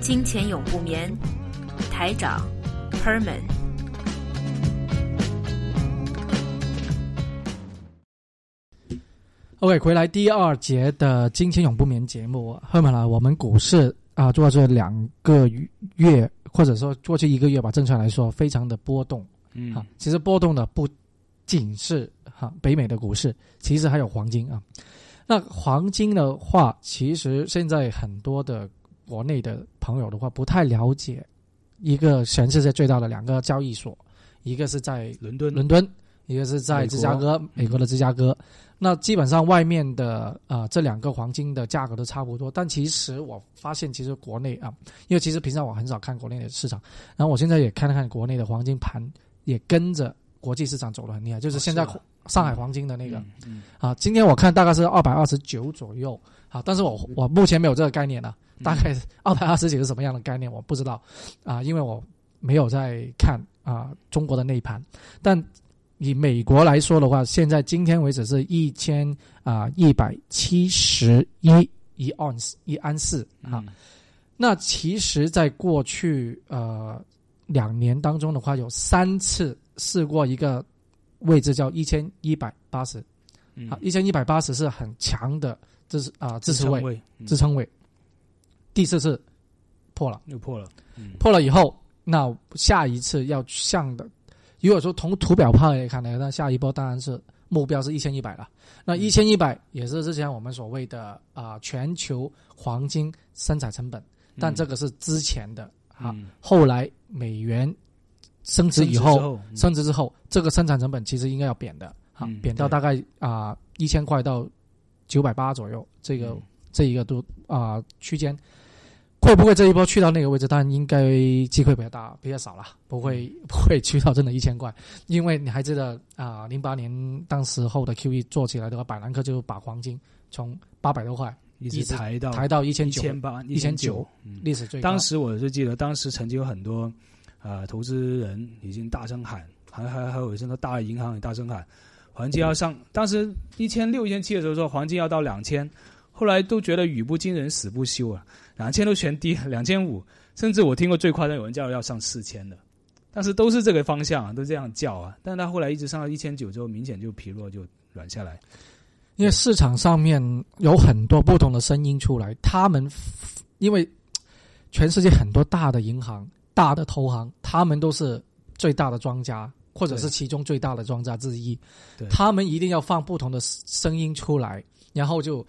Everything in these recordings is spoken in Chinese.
金钱永不眠，台长 Herman。OK，回来第二节的金钱永不眠节目，后面呢，我们股市啊，做这两个月，或者说过去一个月吧，正常来说，非常的波动。嗯，啊，其实波动的不仅是哈北美的股市，其实还有黄金啊。那黄金的话，其实现在很多的。国内的朋友的话不太了解，一个全世界最大的两个交易所，一个是在伦敦，伦敦，一个是在芝加哥，美国。的芝加哥。那基本上外面的啊这两个黄金的价格都差不多，但其实我发现其实国内啊，因为其实平常我很少看国内的市场，然后我现在也看了看国内的黄金盘，也跟着国际市场走的很厉害，就是现在上海黄金的那个。啊，今天我看大概是二百二十九左右。啊，但是我我目前没有这个概念呢。大概二百二十几是什么样的概念？我不知道啊，因为我没有在看啊中国的内盘。但以美国来说的话，现在今天为止是一千啊一百七十一一盎司一安士啊。那其实，在过去呃两年当中的话，有三次试过一个位置叫一千一百八十，啊一千一百八十是很强的支持啊支持位支撑位。第四次破了，又破了，破了以后，那下一次要向的，如果说从图表派来看呢，那下一波当然是目标是一千一百了。那一千一百也是之前我们所谓的啊全球黄金生产成本，但这个是之前的啊，后来美元升值以后，升值之后，这个生产成本其实应该要贬的，啊，贬到大概啊一千块到九百八左右，这个这一个都啊区间。会不会这一波去到那个位置？当然应该机会比较大，比较少了，不会不会去到真的一千块。因为你还记得啊，零八年当时候的 QE 做起来的话，百兰克就把黄金从八百多块一直抬到抬到一千九、一千八、一千九，历史最高。当时我是记得，当时曾经有很多啊投资人已经大声喊，还还还有很多大银行也大声喊，黄金要上。当时一千六、一千七的时候说黄金要到两千。后来都觉得语不惊人死不休啊，两千都全低，两千五，甚至我听过最夸张有人叫要上四千的，但是都是这个方向啊，都这样叫啊，但他后来一直上到一千九之后，明显就疲弱就软下来，因为市场上面有很多不同的声音出来，他们因为全世界很多大的银行、大的投行，他们都是最大的庄家，或者是其中最大的庄家之一，他们一定要放不同的声音出来，然后就。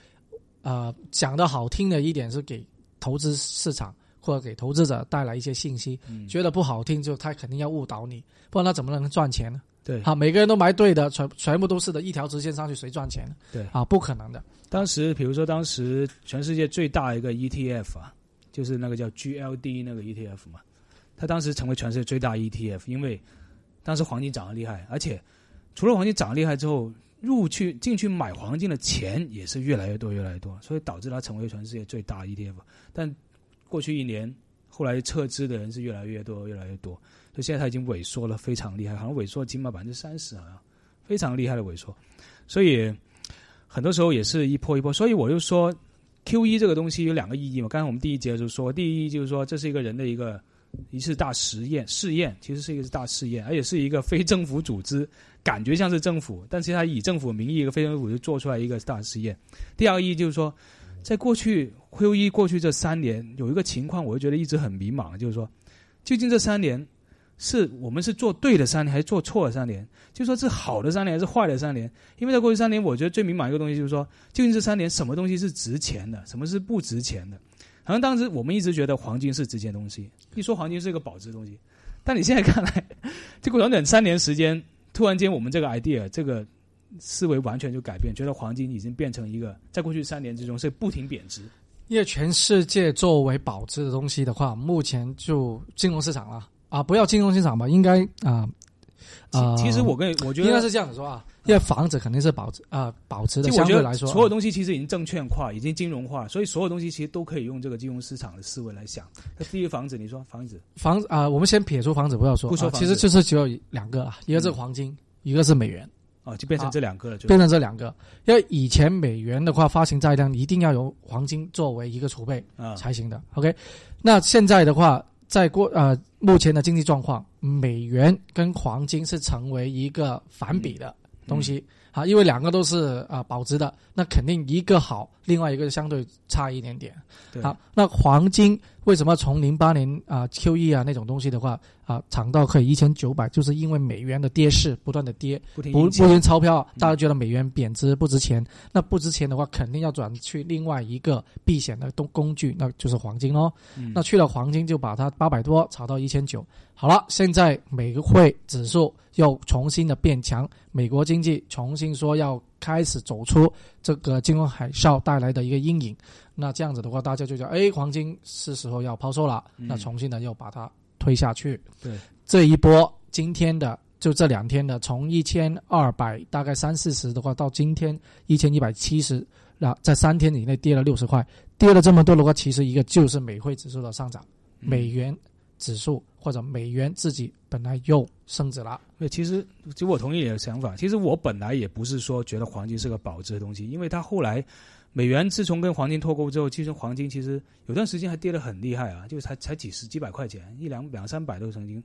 呃，讲的好听的一点是给投资市场或者给投资者带来一些信息，觉得不好听就他肯定要误导你，不然他怎么能赚钱呢？对，好，每个人都买对的，全全部都是的一条直线上去，谁赚钱呢？对，啊，不可能的。当时比如说，当时全世界最大一个 ETF 啊，就是那个叫 GLD 那个 ETF 嘛，它当时成为全世界最大 ETF，因为当时黄金涨得厉害，而且除了黄金涨得厉害之后。入去进去买黄金的钱也是越来越多越来越多，所以导致它成为全世界最大 ETF。但过去一年，后来撤资的人是越来越多越来越多，所以现在它已经萎缩了，非常厉害，好像萎缩了起码百分之三十，好像非常厉害的萎缩。所以很多时候也是一波一波。所以我就说，Q 一这个东西有两个意义嘛。刚才我们第一节就说，第一就是说这是一个人的一个一次大实验试验，其实是一个大试验，而且是一个非政府组织。感觉像是政府，但是他以政府名义一个非政府就做出来一个大实验。第二个意义就是说，在过去 Q 一过去这三年有一个情况，我就觉得一直很迷茫，就是说，究竟这三年是我们是做对的三年，还是做错的三年？就说是好的三年还是坏的三年？因为在过去三年，我觉得最迷茫一个东西就是说，究竟这三年什么东西是值钱的，什么是不值钱的？好像当时我们一直觉得黄金是值钱东西，一说黄金是一个保值东西，但你现在看来，结果短短三年时间。突然间，我们这个 idea 这个思维完全就改变，觉得黄金已经变成一个，在过去三年之中是不停贬值。因为全世界作为保值的东西的话，目前就金融市场了啊，不要金融市场吧，应该啊啊，其实我跟我觉得应该是这样子说啊，因为房子肯定是保持啊保持的，相对来说，所有东西其实已经证券化，已经金融化，所以所有东西其实都可以用这个金融市场的思维来想。那第一个房子，你说房子，房子啊、我们先撇出房子不要说，啊不说其实就是只有两个啊，一个是黄金，一个是美元。哦，就变成这两个了，就变成这两个，因为以前美元的话发行债量一定要由黄金作为一个储备啊，才行的。OK，那现在的话，在过呃目前的经济状况，美元跟黄金是成为一个反比的东西。啊，因为两个都是啊、保值的，那肯定一个好，另外一个相对差一点点。对好，那黄金为什么从零八年啊、QE 啊那种东西的话啊涨到可以一千九百，就是因为美元的跌势不断的跌，不不不停印钱印钞票，大家觉得美元贬值不值钱，那不值钱的话，肯定要转去另外一个避险的工工具，那就是黄金喽。嗯。那去了黄金就把它八百多炒到一千九，好了，现在美汇指数又重新的变强，美国经济重新说要开始走出这个金融海啸带来的一个阴影，那这样子的话，大家就觉得，哎，黄金是时候要抛售了，嗯。那重新的又把它推下去。对，这一波今天的就这两天的，从一千二百大概三四十的话，到今天一千一百七十，那在三天以内跌了六十块，跌了这么多的话，其实一个就是美汇指数的上涨，嗯。美元指数或者美元自己本来又升值了。对，其实其实我同意你的想法。其实我本来也不是说觉得黄金是个保值的东西，因为它后来美元自从跟黄金脱钩之后，其实黄金其实有段时间还跌得很厉害啊，就才才几十几百块钱，一两两三百都曾经，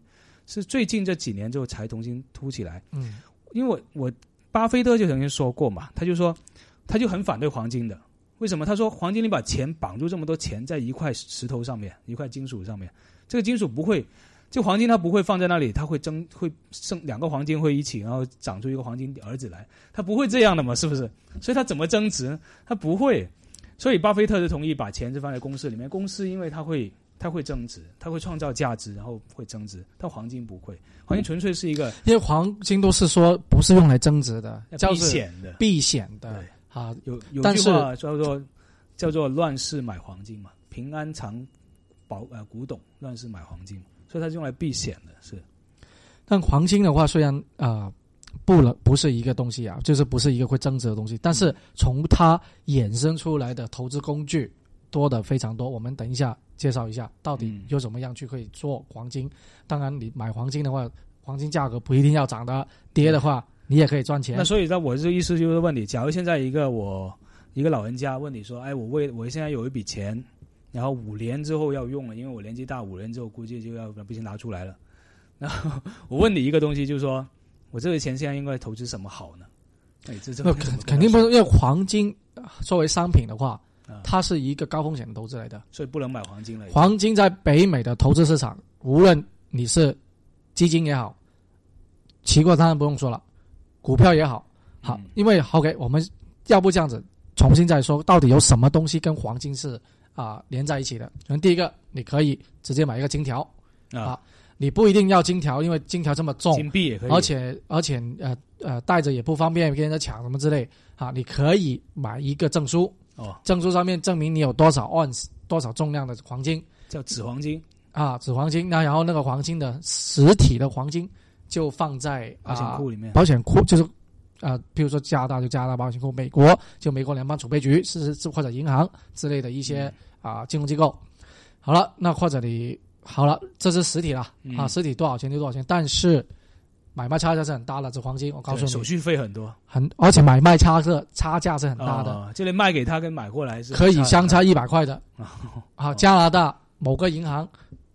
是最近这几年之后才重新突起来。嗯因为我我巴菲特就曾经说过嘛，他就说他就很反对黄金的。为什么？他说黄金你把钱绑住这么多钱在一块石头上面，一块金属上面，这个金属不会，就黄金它不会放在那里，它会增会生两个黄金会一起，然后长出一个黄金儿子来，它不会这样的嘛，是不是？所以它怎么增值？它不会。所以巴菲特就同意把钱是放在公司里面，公司因为它会它会增值，它会创造价值，然后会增值，但黄金不会，黄金纯粹是一个因为黄金都是说不是用来增值的，叫避险的。避险的对啊。有有句话叫做叫做乱世买黄金嘛，平安藏宝呃古董，乱世买黄金，所以它是用来避险的，是但黄金的话，虽然啊、呃不能不是一个东西啊，就是不是一个会增值的东西，但是从它衍生出来的投资工具多的非常多。我们等一下介绍一下，到底嗯有什么样去可以做黄金。当然，你买黄金的话，黄金价格不一定要涨的，跌的话你也可以赚钱那。所以那，我这意思就是问你，假如现在一个我一个老人家问你说，哎，我为我现在有一笔钱，然后五年之后要用了，因为我年纪大，五年之后估计就要把笔钱拿出来了。然后我问你一个东西，就是说我这个钱现在应该投资什么好呢？哎，这这那肯肯定不是，因为黄金呃作为商品的话，啊，它是一个高风险的投资来的。所以不能买黄金了。黄金在北美的投资市场，无论你是基金也好，期货当然不用说了，股票也好，好，嗯因为 OK，我们要不这样子重新再说，到底有什么东西跟黄金是啊、连在一起的？可能第一个，你可以直接买一个金条，啊，你不一定要金条，因为金条这么重，金币也可以，而且而且呃呃带着也不方便，跟人家抢什么之类啊，你可以买一个证书，哦，证书上面证明你有多少 ounce 多少重量的黄金。叫纸黄金，啊，纸黄金，那然后那个黄金的实体的黄金就放在保险啊库里面。保险库，就是啊，比如说加拿大就加拿大保险库，美国就美国联邦储备局是是或者银行之类的一些啊金融机构。好了，那或者你好了，这是实体了嗯啊，实体多少钱就多少钱，但是买卖差价是很大的，这黄金我告诉你，手续费很多，很而且买卖差个差价是很大的，哦，就连卖给他跟买过来是可以相差一百块的。哦啊，加拿大某个银行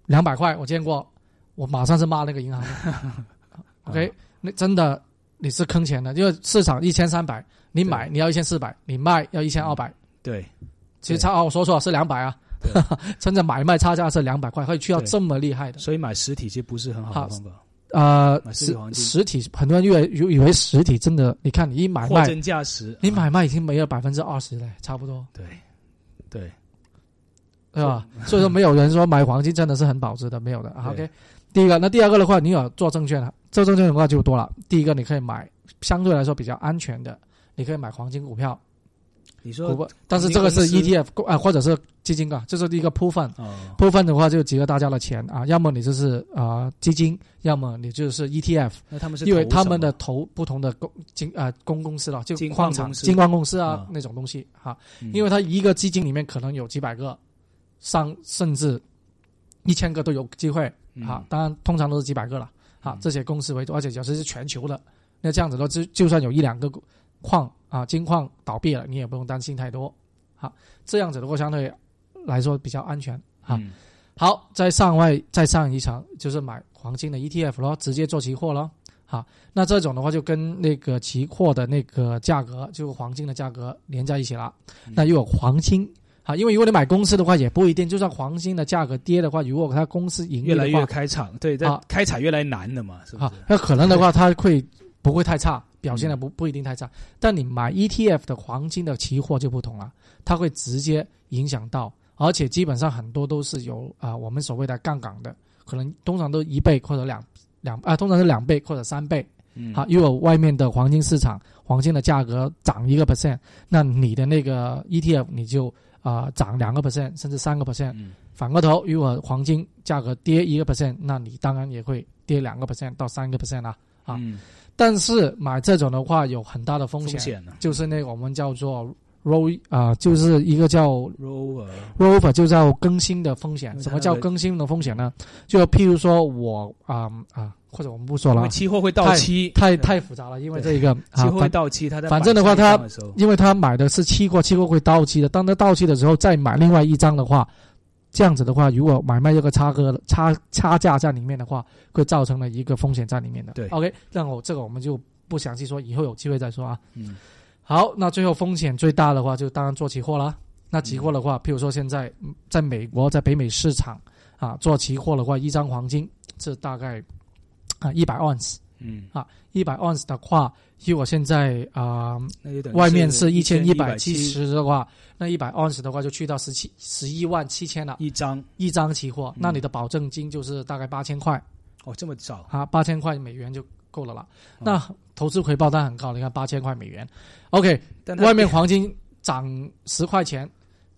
两百块，我见过，我马上是骂那个银行的。OK，那真的你是坑钱的，因为市场一千三百，你买你要一千四百，你卖要一千二百，对，其实差哦，我说错了是两百啊，真的买卖差价是两百块，可以去到对。这么厉害的。所以买实体其实不是很好好的方法，呃，实实体很多人以为以为实体真的，你看你一买卖，货真价实。你啊。买卖已经没有百分之二十了，差不多，对。对，对吧？所以。说没有人说买黄金真的是很保值的，没有的。啊 OK，第一个，那第二个的话，你有做证券了，做证券的话就多了。第一个，你可以买相对来说比较安全的，你可以买黄金股票，你说股，但是这个是 ETF 啊，或者是基金啊，这是一个部分。哦，部分的话就集合大家的钱啊，要么你就是啊、基金，要么你就是 ETF，那他们是因为他们的投不同的公金啊、公公司了，就矿产、金矿公司啊、啊。那种东西哈、嗯。因为它一个基金里面可能有几百个，上甚至一千个都有机会嗯。啊，当然通常都是几百个了啊嗯，这些公司为主，而且有时是全球的，那这样子的话就就算有一两个矿啊金矿倒闭了，你也不用担心太多，好，这样子的话相对来说比较安全啊。嗯好，再上外再上一层就是买黄金的 ETF 咯，直接做期货咯。好，那这种的话就跟那个期货的那个价格，就黄金的价格连在一起了。嗯那又有黄金，好，因为如果你买公司的话也不一定，就算黄金的价格跌的话，如果它公司盈利越来越开场，对，在啊开采越来越难的嘛，是不啊是？，那可能的话它会不会太差，表现的嗯不不一定太差。但你买 ETF 的黄金的期货就不同了，它会直接影响到，而且基本上很多都是有啊、我们所谓的杠杆的，可能通常都一倍或者两两啊，通常是两倍或者三倍。嗯好，如果外面的黄金市场黄金的价格涨一个 percent，那你的那个 ETF 你就啊、涨两个 percent 甚至三个 percent。嗯反过头，如果黄金价格跌一个 percent，那你当然也会跌两个 percent 到三个 percent 啦。啊嗯但是买这种的话有很大的风险，风险呢就是那个我们叫做 roll 啊、就是一个叫，rover rover 就叫更新的风险。什么叫更新的风险呢？就譬如说我啊啊、或者我们不说了，期货会到期，太对太复杂了，因为这一个期啊，货会到期，他在反正的话买上一它张的时候因为他买的是期货，期货会到期的。当他到期的时候再买另外一张的话，这样子的话，如果买卖这个差额差差价在里面的话，会造成了一个风险在里面的。对，OK，那我这个我们就不详细说，以后有机会再说啊。嗯好，那最后风险最大的话，就当然做期货啦。那期货的话，譬如说现在嗯在美国，在北美市场啊，做期货的话，一张黄金这大概啊一百盎司，嗯。啊，一百盎司的话，以我现在啊、外面是一千一一百七十的话，那一百盎司的话就去到十七十一万七千了，一张一张期货，嗯。那你的保证金就是大概八千块哦，这么少，啊，八千块美元就够了啦。哦。那投资回报当然很高，你看八千块美元，OK，外面黄金涨十块钱，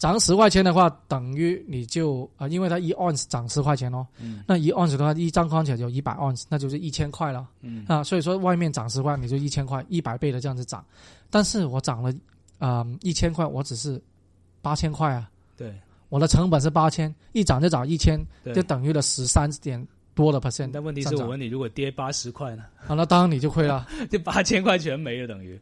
涨十块钱的话，等于你就啊、因为它一盎司涨十块钱哦，嗯那一盎司的话，一张矿起来就一百盎司，那就是一千块了。嗯啊，所以说外面涨十块，你就一千块，一百倍的这样子涨。但是我涨了啊一千块，我只是八千块啊，对我的成本是八千，一涨就涨一千，就，等于了十三点多的 percent。但问题是我问你，如果跌八十块呢？啊，那当然你就亏了，这八千块全没了，等于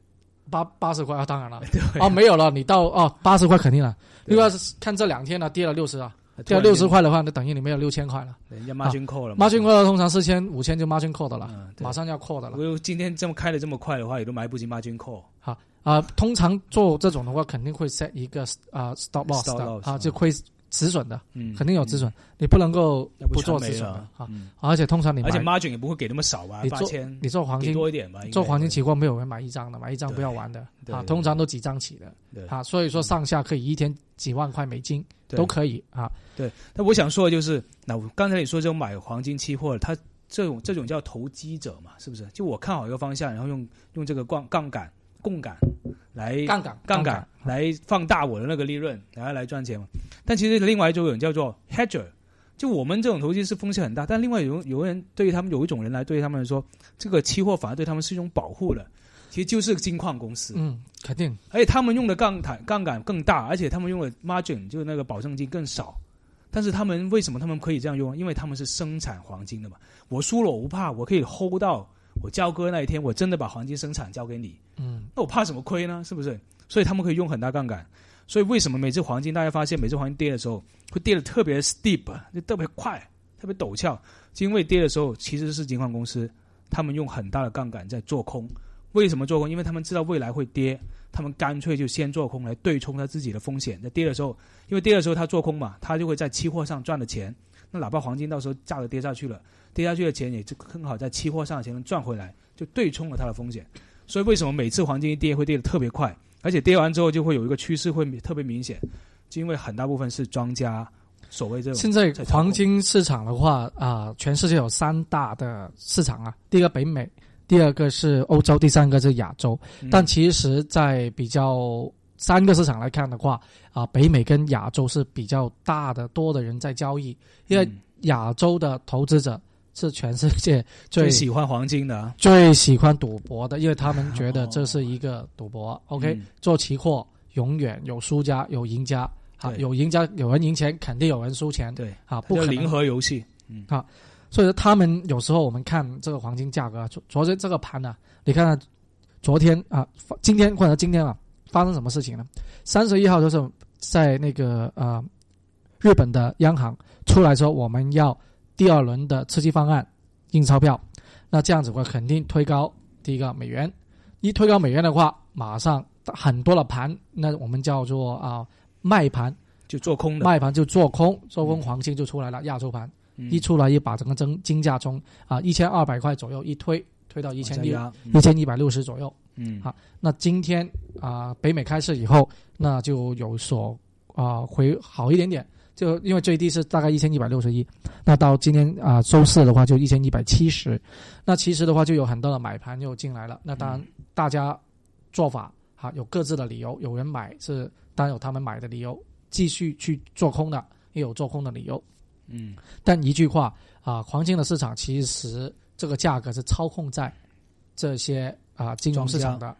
八八十块啊，当然了，对啊没有了，你到哦八十块肯定了。对如果是看这两天呢，跌了六十啊，突跌了六十块的话，那等于你没有六千块了。人家 margin call 了嘛 margin call 通常四千五千就 margin call 的了，嗯马上要 call 的了如。果今天这么开的这么快的话，也都买不及 margin call。好啊、通常做这种的话，肯定会 set 一个啊、stop loss 啊，嗯就亏止损的，嗯，肯定有止损，你不能够不不做止损的啊。嗯而且通常你而且 margin 也不会给那么少吧？你做，你做黄金多一点吧？做黄金期货没有人买一张的，买一张不要玩的啊，通常都几张起的对啊，所以说上下可以一天几万块美金都可以啊。对那我想说的就是，那我刚才你说这种买黄金期货，它这种这种叫投机者嘛，是不是？就我看好一个方向，然后用用这个杠杠杆、杠杆来杠杆杠杆来放大我的那个利润，然后来赚钱嘛。但其实另外一种人叫做 hedger，就我们这种投机是风险很大，但另外有有人对于他们有一种人来对于他们来说，这个期货反而对他们是一种保护的，其实就是金矿公司。嗯，肯定而且他们用的杠杆杠杆更大，而且他们用的 margin 就是那个保证金更少。但是他们为什么他们可以这样用？因为他们是生产黄金的嘛。我输了我不怕，我可以 hold 到我交割那一天，我真的把黄金生产交给你，嗯那我怕什么亏呢？是不是？所以他们可以用很大杠杆。所以为什么每次黄金大家发现每次黄金跌的时候会跌得特别 steep，就特别快，特别陡峭？是因为跌的时候其实是金矿公司他们用很大的杠杆在做空。为什么做空？因为他们知道未来会跌，他们干脆就先做空来对冲他自己的风险。在跌的时候，因为跌的时候他做空嘛，他就会在期货上赚的钱。那哪怕黄金到时候价格跌下去了，跌下去的钱也就更好在期货上的钱能赚回来，就对冲了它的风险。所以为什么每次黄金一跌会跌得特别快，而且跌完之后就会有一个趋势会特别明显，就因为很大部分是庄家所谓这种现在黄金市场的话啊、全世界有三大的市场啊，第一个北美，第二个是欧洲，第三个是亚洲。嗯但其实，在比较三个市场来看的话，啊，北美跟亚洲是比较大的多的人在交易，因为亚洲的投资者是全世界最喜欢黄金的，最喜欢赌博的，因为他们觉得这是一个赌博。OK，做期货永远有输家有赢家，啊，有赢家有人赢钱，肯定有人输钱，对，啊，不可零和游戏，嗯，好，所以说他们有时候我们看这个黄金价格，昨昨天这个盘呢，你看昨天啊，今天或者今天啊。发生什么事情呢？三十一号就是在那个呃日本的央行出来说我们要第二轮的刺激方案印钞票，那这样子的话肯定推高第一个美元，一推高美元的话，马上很多的盘，那我们叫做啊卖盘。就做空的。卖盘就做空，做空黄金就出来了，亚洲盘。一出来一把整个增金价从啊一千二百块左右一推推到一千一一千一百六十左右。嗯，好，那今天啊，北美开市以后，那就有所啊回好一点点，就因为最低是大概一千一百六十一，那到今天啊周四的话就一千一百七十，那其实的话就有很多的买盘又进来了，那当然大家做法哈有各自的理由，有人买是当然有他们买的理由，继续去做空的也有做空的理由，嗯，但一句话啊，黄金的市场其实这个价格是操控在这些。啊，金融市场的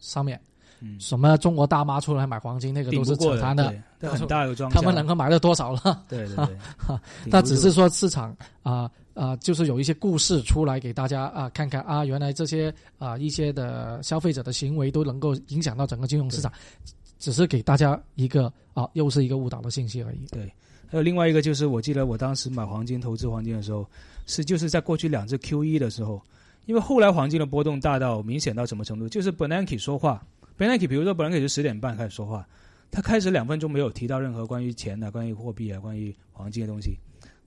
上面，嗯，什么中国大妈出来买黄金，那个都是扯淡的，很大有庄他们能够买到多少了？对对对，那只是说市场啊啊，就是有一些故事出来给大家啊看看啊，原来这些啊一些的消费者的行为都能够影响到整个金融市场，只是给大家一个啊，又是一个误导的信息而已。对，还有另外一个就是，我记得我当时买黄金投资黄金的时候，是就是在过去两次 Q E 的时候。因为后来黄金的波动大到明显到什么程度？就是 Bernanke 说话，Bernanke 比如说 Bernanke 是十点半开始说话，他开始两分钟没有提到任何关于钱的、关于货币啊、关于黄金的东西，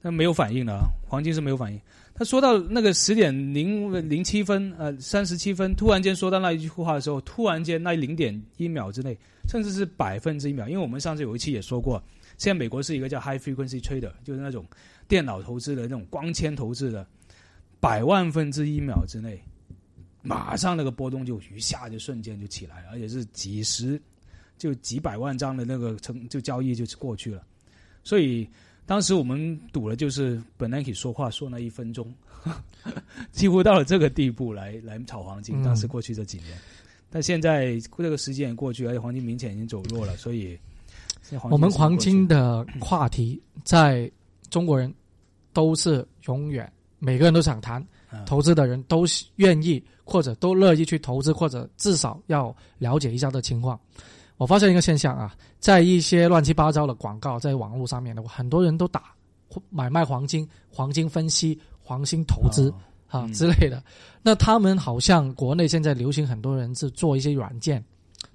他没有反应的，黄金是没有反应。他说到那个十点零零七分，呃，三十七分，突然间说到那一句话的时候，突然间那零点一秒之内，甚至是百分之一秒，因为我们上次有一期也说过，现在美国是一个叫 High Frequency Trader，就是那种电脑投资的那种光纤投资的。百万分之一秒之内，马上那个波动就一下就瞬间就起来了，而且是几十，就几百万张的那个成就交易就过去了。所以当时我们赌了就是本来可以说话说那一分钟，几乎到了这个地步来来炒黄金。当时过去这几年，但现在这个时间也过去，而且黄金明显已经走弱了，所以我们黄金的话题在中国人都是永远。每个人都想谈，投资的人都愿意或者都乐意去投资，或者至少要了解一下的情况。我发现一个现象啊，在一些乱七八糟的广告在网络上面的，很多人都打买卖黄金、黄金分析、黄金投资啊之类的。那他们好像国内现在流行很多人是做一些软件。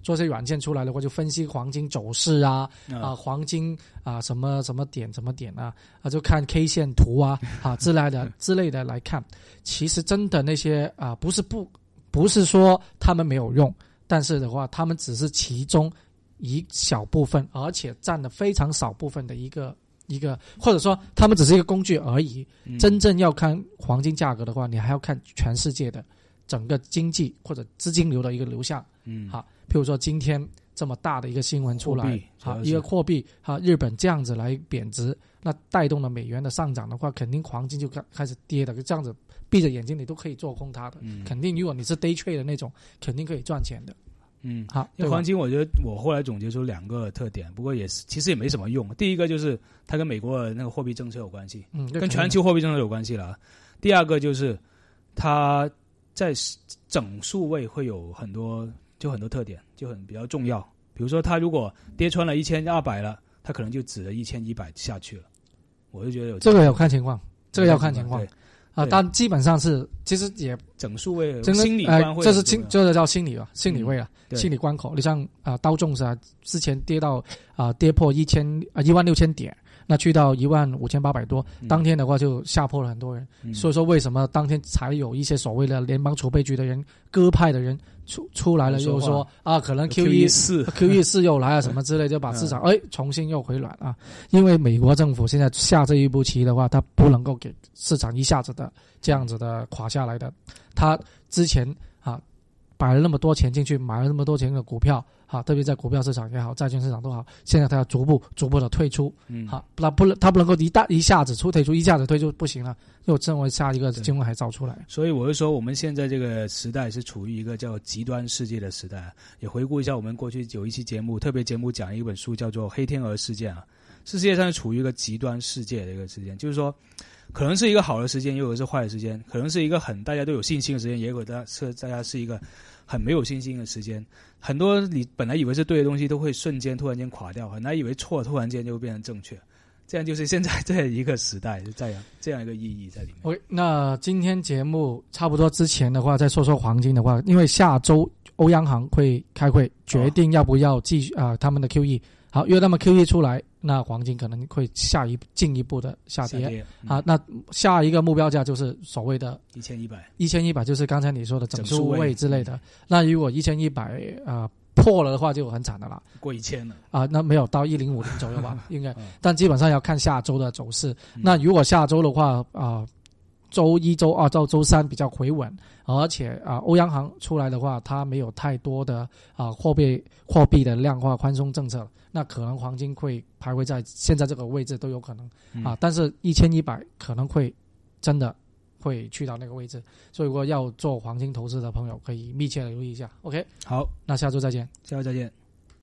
做些软件出来的话，就分析黄金走势啊，啊，黄金啊，什么什么点，什么点啊，啊，就看 K 线图啊，啊之类的之类的来看。其实真的那些啊，不是不，不是说他们没有用，但是的话，他们只是其中一小部分，而且占了非常少部分的一个一个，或者说他们只是一个工具而已。真正要看黄金价格的话，你还要看全世界的整个经济或者资金流的一个流向。嗯，好。譬如说今天这么大的一个新闻出来，好一个货币，哈，日本这样子来贬值，那带动了美元的上涨的话，肯定黄金就开开始跌的。就这样子闭着眼睛你都可以做空它的，肯定如果你是 day trade 的那种，肯定可以赚钱的。嗯，好，因为黄金我觉得我后来总结出两个特点，不过也是其实也没什么用。第一个就是它跟美国的那个货币政策有关系，嗯，跟全球货币政策有关系了。第二个就是它在整数位会有很多。就很多特点就很比较重要，比如说它如果跌穿了一千二百了，它可能就指了一千一百下去了。我就觉得有这个要看情况，这个要看情况啊。但基本上是其实也整数位，真的心理关这是心，这个叫心理啊，心理位了，心理关口。你像啊，刀重是啊，之前跌到啊跌破一千啊一万六千点。那去到一万五千八百多，当天的话就吓破了很多人。所以说，为什么当天才有一些所谓的联邦储备局的人、鸽派的人出出来了，又说啊，可能 Q E 四 Q E 四又来了什么之类，就把市场哎重新又回暖啊。因为美国政府现在下这一步棋的话，它不能够给市场一下子的这样子的垮下来的。他之前啊摆了那么多钱进去，买了那么多钱的股票，哈，特别在股票市场也好，债券市场都好，现在它要逐步逐步的退出，嗯，好，那不能它不能够一大一下子出退出，一下子退出不行了，又成为下一个金融海啸出来。所以我是说，我们现在这个时代是处于一个叫极端世界的时代。也回顾一下我们过去有一期节目，特别节目讲一本书叫做《黑天鹅事件》啊，是世界上处于一个极端世界的一个事件，就是说。可能是一个好的时间，也有是坏的时间；可能是一个很大家都有信心的时间，也有的是大家是一个很没有信心的时间。很多你本来以为是对的东西，都会瞬间突然间垮掉；很难以为错，突然间就变成正确。这样就是现在这一个时代，就这样这样一个意义在里面。OK，那今天节目差不多之前的话，再说说黄金的话，因为下周欧央行会开会，决定要不要继续啊他们的 QE。好，因为他们 QE 出来。那黄金可能会下一进一步的下跌。啊，那下一个目标价就是所谓的一千一百，一千一百就是刚才你说的整数位之类的。那如果一千一百啊破了的话，就很惨的了，过一千了。啊，那没有到一零五零左右吧，应该，但基本上要看下周的走势。那如果下周的话啊。周一、周二到周三比较回稳，而且啊，欧央行出来的话，它没有太多的啊货币货币的量化宽松政策，那可能黄金会徘徊在现在这个位置都有可能啊。但是，一千一百可能会真的会去到那个位置，所以如果要做黄金投资的朋友，可以密切的留意一下。OK，好，那下周再见，下周再见。